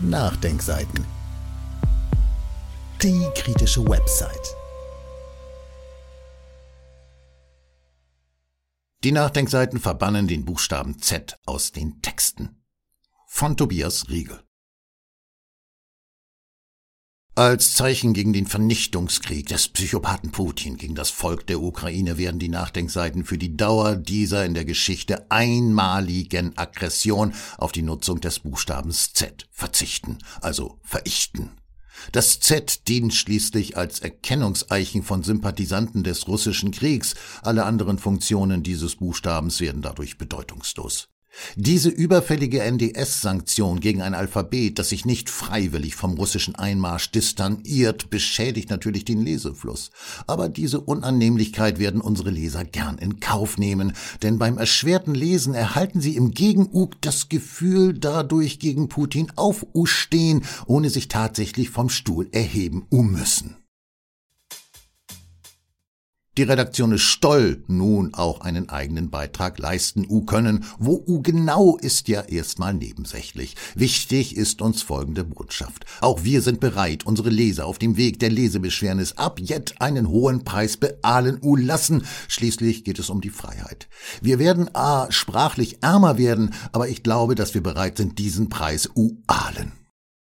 Nachdenkseiten. Die kritische Website. Die Nachdenkseiten verbannen den Buchstaben Z aus den Texten. Von Tobias Riegel. Als Zeichen gegen den Vernichtungskrieg des Psychopathen Putin gegen das Volk der Ukraine werden die Nachdenkseiten für die Dauer dieser in der Geschichte einmaligen Aggression auf die Nutzung des Buchstabens Z verzichten, also verichten. Das Z dient schließlich als Erkennungszeichen von Sympathisanten des russischen Kriegs, alle anderen Funktionen dieses Buchstabens werden dadurch bedeutungslos. Diese überfällige NDS-Sanktion gegen ein Alphabet, das sich nicht freiwillig vom russischen Einmarsch distanziert, beschädigt natürlich den Lesefluss. Aber diese Unannehmlichkeit werden unsere Leser gern in Kauf nehmen, denn beim erschwerten Lesen erhalten sie im Gegenug das Gefühl, dadurch gegen Putin aufstehen, ohne sich tatsächlich vom Stuhl erheben müssen. Die Redaktion ist Stoll nun auch einen eigenen Beitrag leisten u können. Wo u genau ist ja erstmal nebensächlich. Wichtig ist uns folgende Botschaft. Auch wir sind bereit, unsere Leser auf dem Weg der Lesebeschwernis ab jetzt einen hohen Preis beahlen u lassen. Schließlich geht es um die Freiheit. Wir werden a sprachlich ärmer werden, aber ich glaube, dass wir bereit sind, diesen Preis u ahlen.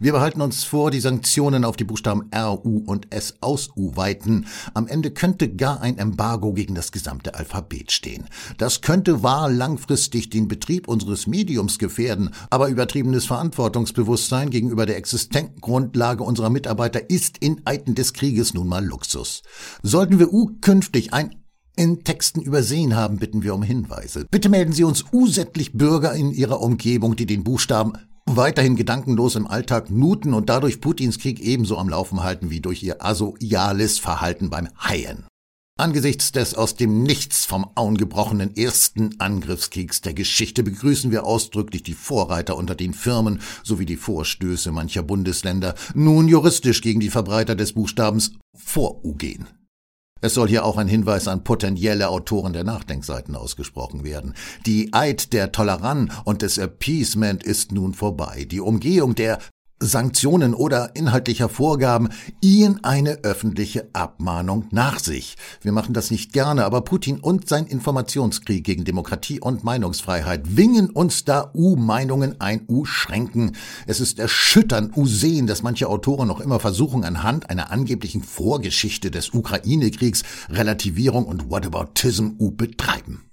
Wir behalten uns vor, die Sanktionen auf die Buchstaben R, U und S ausweiten. Am Ende könnte gar ein Embargo gegen das gesamte Alphabet stehen. Das könnte wahr langfristig den Betrieb unseres Mediums gefährden, aber übertriebenes Verantwortungsbewusstsein gegenüber der Existenzgrundlage unserer Mitarbeiter ist in Eiten des Krieges nun mal Luxus. Sollten wir U künftig ein in Texten übersehen haben, bitten wir um Hinweise. Bitte melden Sie uns usättlich Bürger in Ihrer Umgebung, die den Buchstaben weiterhin gedankenlos im Alltag nuten und dadurch Putins Krieg ebenso am Laufen halten wie durch ihr asoiales Verhalten beim Haien. Angesichts des aus dem Nichts vom Auen gebrochenen ersten Angriffskriegs der Geschichte begrüßen wir ausdrücklich die Vorreiter unter den Firmen sowie die Vorstöße mancher Bundesländer, nun juristisch gegen die Verbreiter des Buchstabens vor U. Es soll hier auch ein Hinweis an potenzielle Autoren der Nachdenkseiten ausgesprochen werden. Die Eid der Toleranz und des Appeasement ist nun vorbei. Die Umgehung der Sanktionen oder inhaltlicher Vorgaben ihnen eine öffentliche Abmahnung nach sich. Wir machen das nicht gerne, aber Putin und sein Informationskrieg gegen Demokratie und Meinungsfreiheit wingen uns da U-Meinungen ein, U-Schränken. Es ist erschütternd, U-Sehen, dass manche Autoren noch immer versuchen, anhand einer angeblichen Vorgeschichte des Ukraine-Kriegs Relativierung und Whataboutism U betreiben.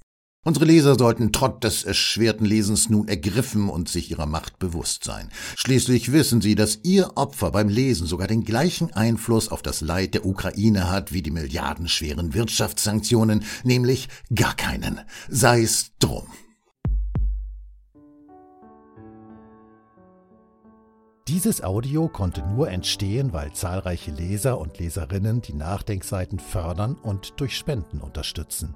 Unsere Leser sollten trotz des erschwerten Lesens nun ergriffen und sich ihrer Macht bewusst sein. Schließlich wissen sie, dass ihr Opfer beim Lesen sogar den gleichen Einfluss auf das Leid der Ukraine hat wie die milliardenschweren Wirtschaftssanktionen, nämlich gar keinen. Sei es drum. Dieses Audio konnte nur entstehen, weil zahlreiche Leser und Leserinnen die Nachdenkseiten fördern und durch Spenden unterstützen.